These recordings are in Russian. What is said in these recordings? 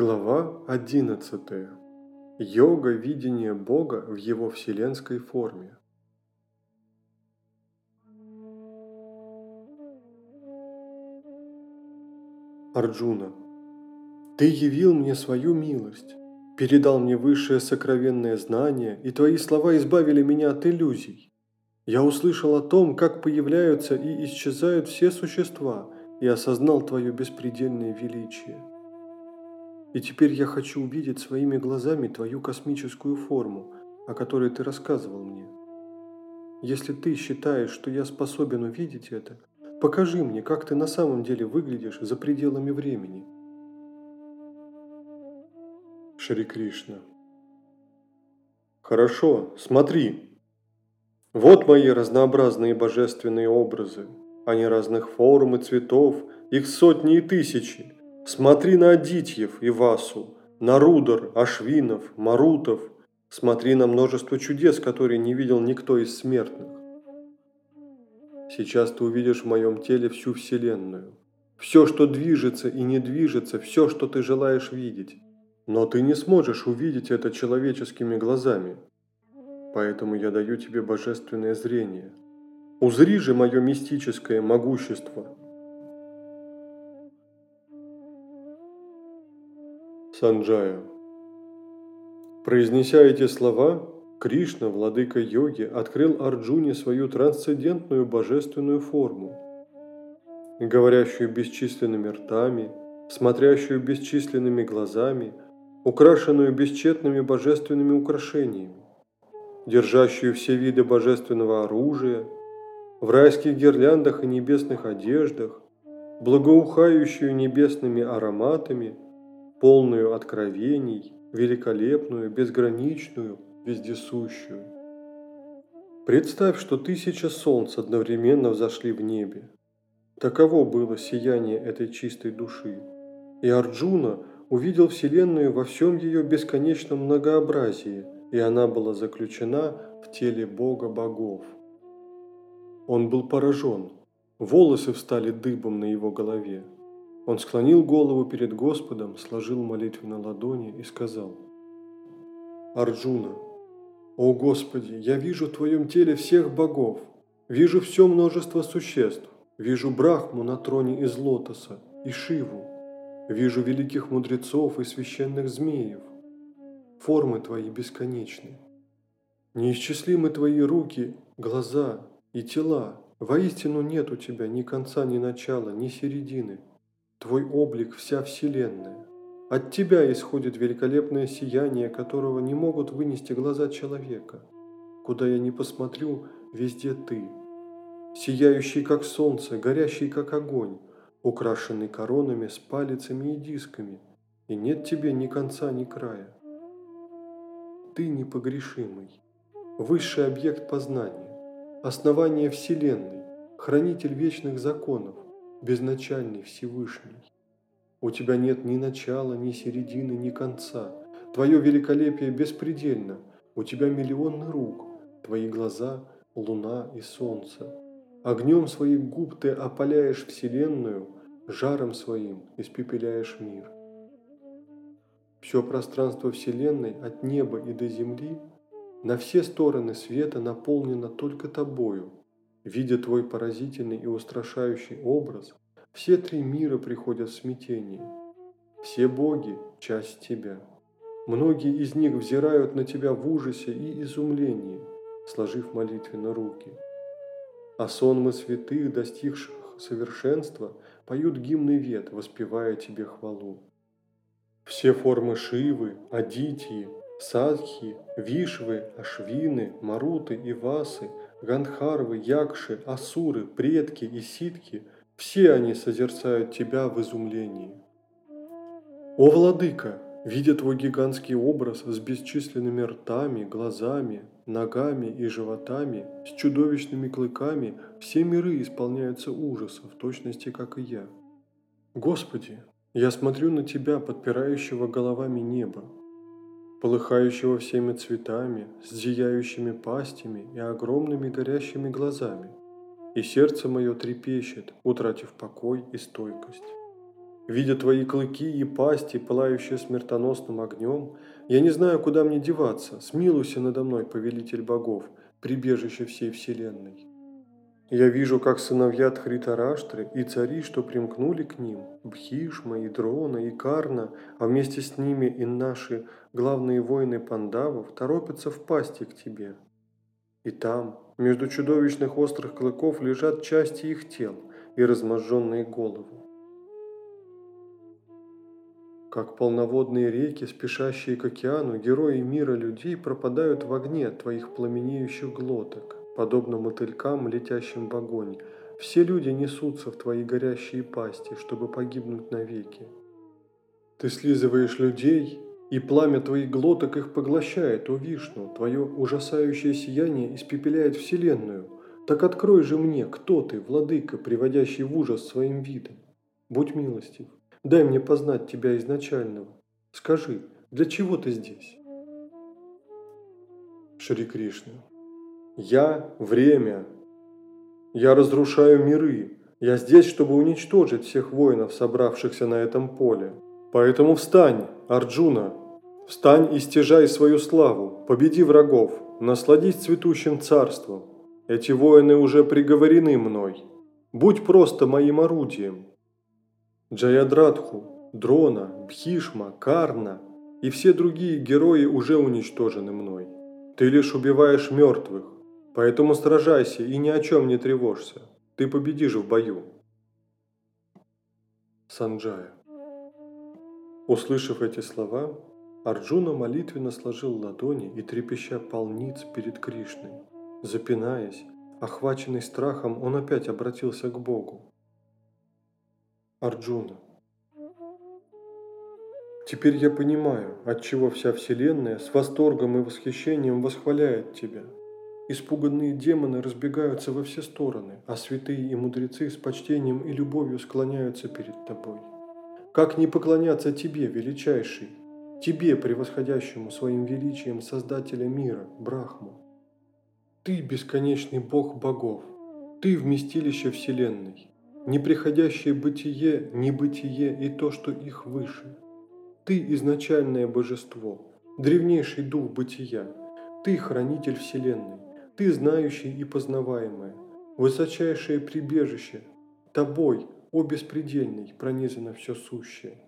Глава 11. Йога видения Бога в его вселенской форме. Арджуна, ты явил мне свою милость, передал мне высшее сокровенное знание, и твои слова избавили меня от иллюзий. Я услышал о том, как появляются и исчезают все существа, и осознал твое беспредельное величие. И теперь я хочу увидеть своими глазами твою космическую форму, о которой ты рассказывал мне. Если ты считаешь, что я способен увидеть это, покажи мне, как ты на самом деле выглядишь за пределами времени. Шри Кришна. Хорошо, смотри. Вот мои разнообразные божественные образы. Они разных форм и цветов, их сотни и тысячи – Смотри на Адитьев и Васу, на Рудор, Ашвинов, Марутов. Смотри на множество чудес, которые не видел никто из смертных. Сейчас ты увидишь в моем теле всю Вселенную. Все, что движется и не движется, все, что ты желаешь видеть. Но ты не сможешь увидеть это человеческими глазами. Поэтому я даю тебе божественное зрение. Узри же мое мистическое могущество – Санджая. Произнеся эти слова, Кришна, владыка йоги, открыл Арджуне свою трансцендентную божественную форму, говорящую бесчисленными ртами, смотрящую бесчисленными глазами, украшенную бесчетными божественными украшениями, держащую все виды божественного оружия, в райских гирляндах и небесных одеждах, благоухающую небесными ароматами – полную откровений, великолепную, безграничную, вездесущую. Представь, что тысяча солнц одновременно взошли в небе. Таково было сияние этой чистой души. И Арджуна увидел Вселенную во всем ее бесконечном многообразии, и она была заключена в теле Бога богов. Он был поражен, волосы встали дыбом на его голове. Он склонил голову перед Господом, сложил молитву на ладони и сказал, «Арджуна, о Господи, я вижу в Твоем теле всех богов, вижу все множество существ, вижу Брахму на троне из лотоса и Шиву, вижу великих мудрецов и священных змеев. Формы Твои бесконечны. Неисчислимы Твои руки, глаза и тела. Воистину нет у Тебя ни конца, ни начала, ни середины. Твой облик – вся Вселенная. От Тебя исходит великолепное сияние, которого не могут вынести глаза человека. Куда я ни посмотрю, везде Ты. Сияющий, как солнце, горящий, как огонь, украшенный коронами с палицами и дисками, и нет Тебе ни конца, ни края. Ты непогрешимый, высший объект познания, основание Вселенной, хранитель вечных законов, безначальный Всевышний. У тебя нет ни начала, ни середины, ни конца. Твое великолепие беспредельно. У тебя миллионы рук, твои глаза – луна и солнце. Огнем своих губ ты опаляешь вселенную, жаром своим испепеляешь мир. Все пространство Вселенной от неба и до земли на все стороны света наполнено только тобою – Видя твой поразительный и устрашающий образ, все три мира приходят в смятение. Все боги – часть тебя. Многие из них взирают на тебя в ужасе и изумлении, сложив молитвенно руки. А сонмы святых, достигших совершенства, поют гимны вет, воспевая тебе хвалу. Все формы Шивы, Адитии, Садхи, Вишвы, Ашвины, Маруты и Васы – Гандхарвы, Якши, Асуры, предки и ситки – все они созерцают тебя в изумлении. О, Владыка, видя твой гигантский образ с бесчисленными ртами, глазами, ногами и животами, с чудовищными клыками, все миры исполняются ужаса, в точности, как и я. Господи, я смотрю на Тебя, подпирающего головами небо, полыхающего всеми цветами, с зияющими пастями и огромными горящими глазами, и сердце мое трепещет, утратив покой и стойкость. Видя твои клыки и пасти, пылающие смертоносным огнем, я не знаю, куда мне деваться. Смилуйся надо мной, повелитель богов, прибежище всей вселенной. Я вижу, как сыновья Тхритараштры и цари, что примкнули к ним, Бхишма и Дрона и Карна, а вместе с ними и наши главные воины пандавов, торопятся в пасти к тебе. И там, между чудовищных острых клыков, лежат части их тел и разможженные головы. Как полноводные реки, спешащие к океану, герои мира людей пропадают в огне твоих пламенеющих глоток подобно мотылькам, летящим в огонь. Все люди несутся в твои горящие пасти, чтобы погибнуть навеки. Ты слизываешь людей, и пламя твоих глоток их поглощает, о Вишну, твое ужасающее сияние испепеляет вселенную. Так открой же мне, кто ты, владыка, приводящий в ужас своим видом. Будь милостив, дай мне познать тебя изначального. Скажи, для чего ты здесь? Шри Кришна. Я – время. Я разрушаю миры. Я здесь, чтобы уничтожить всех воинов, собравшихся на этом поле. Поэтому встань, Арджуна. Встань и стяжай свою славу, победи врагов, насладись цветущим царством. Эти воины уже приговорены мной. Будь просто моим орудием. Джаядратху, Дрона, Бхишма, Карна и все другие герои уже уничтожены мной. Ты лишь убиваешь мертвых. Поэтому сражайся и ни о чем не тревожься. Ты победишь в бою. Санджая. Услышав эти слова, Арджуна молитвенно сложил ладони и трепеща полниц перед Кришной. Запинаясь, охваченный страхом, он опять обратился к Богу. Арджуна. Теперь я понимаю, отчего вся Вселенная с восторгом и восхищением восхваляет Тебя – Испуганные демоны разбегаются во все стороны, а святые и мудрецы с почтением и любовью склоняются перед тобой. Как не поклоняться тебе, величайший, тебе, превосходящему своим величием Создателя мира, Брахму? Ты бесконечный Бог богов, ты вместилище Вселенной, неприходящее бытие, небытие и то, что их выше. Ты изначальное божество, древнейший дух бытия, ты хранитель Вселенной. Ты знающий и познаваемое, высочайшее прибежище, Тобой, о беспредельный, пронизано все сущее.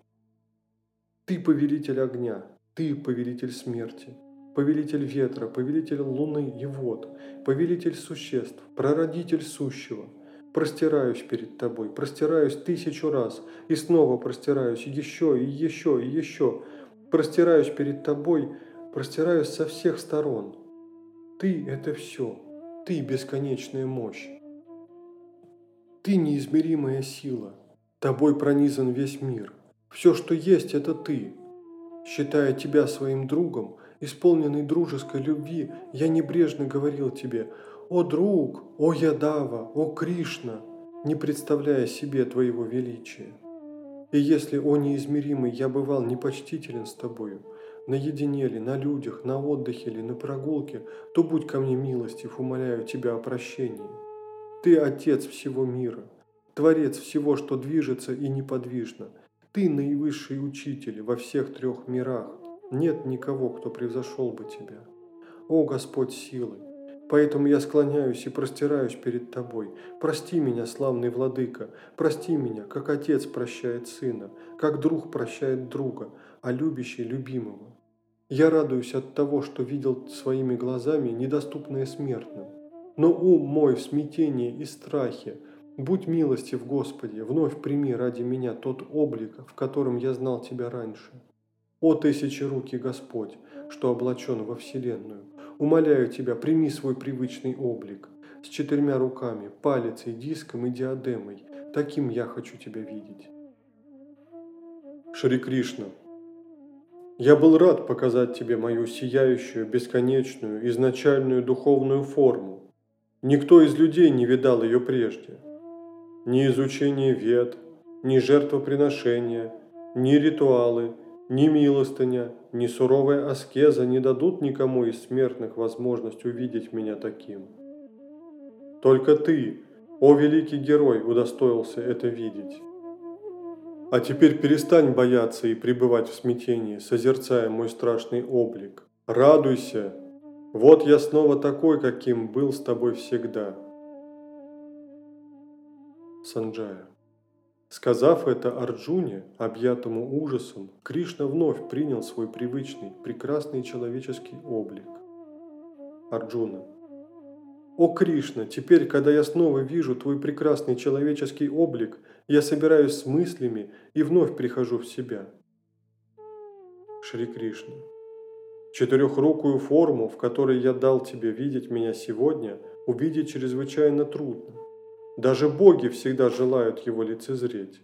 Ты повелитель огня, Ты повелитель смерти, повелитель ветра, повелитель луны и вод, повелитель существ, прародитель сущего. Простираюсь перед Тобой, простираюсь тысячу раз, и снова простираюсь еще и еще и еще. Простираюсь перед Тобой, простираюсь со всех сторон – ты – это все. Ты – бесконечная мощь. Ты – неизмеримая сила. Тобой пронизан весь мир. Все, что есть, это ты. Считая тебя своим другом, исполненный дружеской любви, я небрежно говорил тебе «О, друг! О, Ядава! О, Кришна!» не представляя себе твоего величия. И если, о неизмеримый, я бывал непочтителен с тобою, наедине ли, на людях, на отдыхе ли, на прогулке, то будь ко мне милостив, умоляю тебя о прощении. Ты Отец всего мира, Творец всего, что движется и неподвижно. Ты наивысший учитель во всех трех мирах. Нет никого, кто превзошел бы тебя. О Господь силы! Поэтому я склоняюсь и простираюсь перед Тобой. Прости меня, славный владыка, прости меня, как отец прощает сына, как друг прощает друга, а любящий любимого. Я радуюсь от того, что видел своими глазами, недоступное смертным. Но ум мой в смятении и страхе. Будь милостив, Господи, вновь прими ради меня тот облик, в котором я знал Тебя раньше. О тысячи руки Господь, что облачен во Вселенную, умоляю Тебя, прими свой привычный облик, с четырьмя руками, палицей, диском и диадемой. Таким я хочу Тебя видеть. Шри Кришна, я был рад показать тебе мою сияющую, бесконечную, изначальную духовную форму. Никто из людей не видал ее прежде. Ни изучение вед, ни жертвоприношения, ни ритуалы, ни милостыня, ни суровая аскеза не дадут никому из смертных возможность увидеть меня таким. Только ты, о великий герой, удостоился это видеть. А теперь перестань бояться и пребывать в смятении, созерцая мой страшный облик. Радуйся! Вот я снова такой, каким был с тобой всегда. Санджая. Сказав это Арджуне, объятому ужасом, Кришна вновь принял свой привычный, прекрасный человеческий облик. Арджуна. «О Кришна, теперь, когда я снова вижу твой прекрасный человеческий облик, я собираюсь с мыслями и вновь прихожу в себя». Шри Кришна. Четырехрукую форму, в которой я дал тебе видеть меня сегодня, увидеть чрезвычайно трудно. Даже боги всегда желают его лицезреть.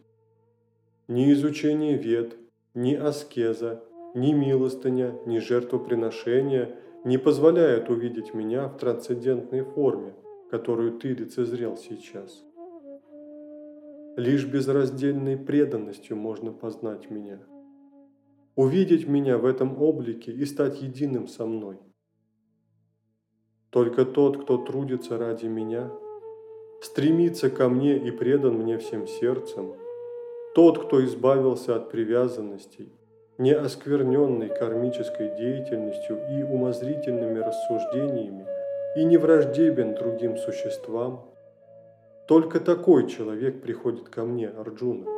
Ни изучение вет, ни аскеза, ни милостыня, ни жертвоприношения не позволяют увидеть меня в трансцендентной форме, которую ты лицезрел сейчас. Лишь безраздельной преданностью можно познать меня. Увидеть меня в этом облике и стать единым со мной. Только тот, кто трудится ради меня – стремится ко мне и предан мне всем сердцем, тот, кто избавился от привязанностей, не оскверненный кармической деятельностью и умозрительными рассуждениями и не враждебен другим существам, только такой человек приходит ко мне, Арджуна.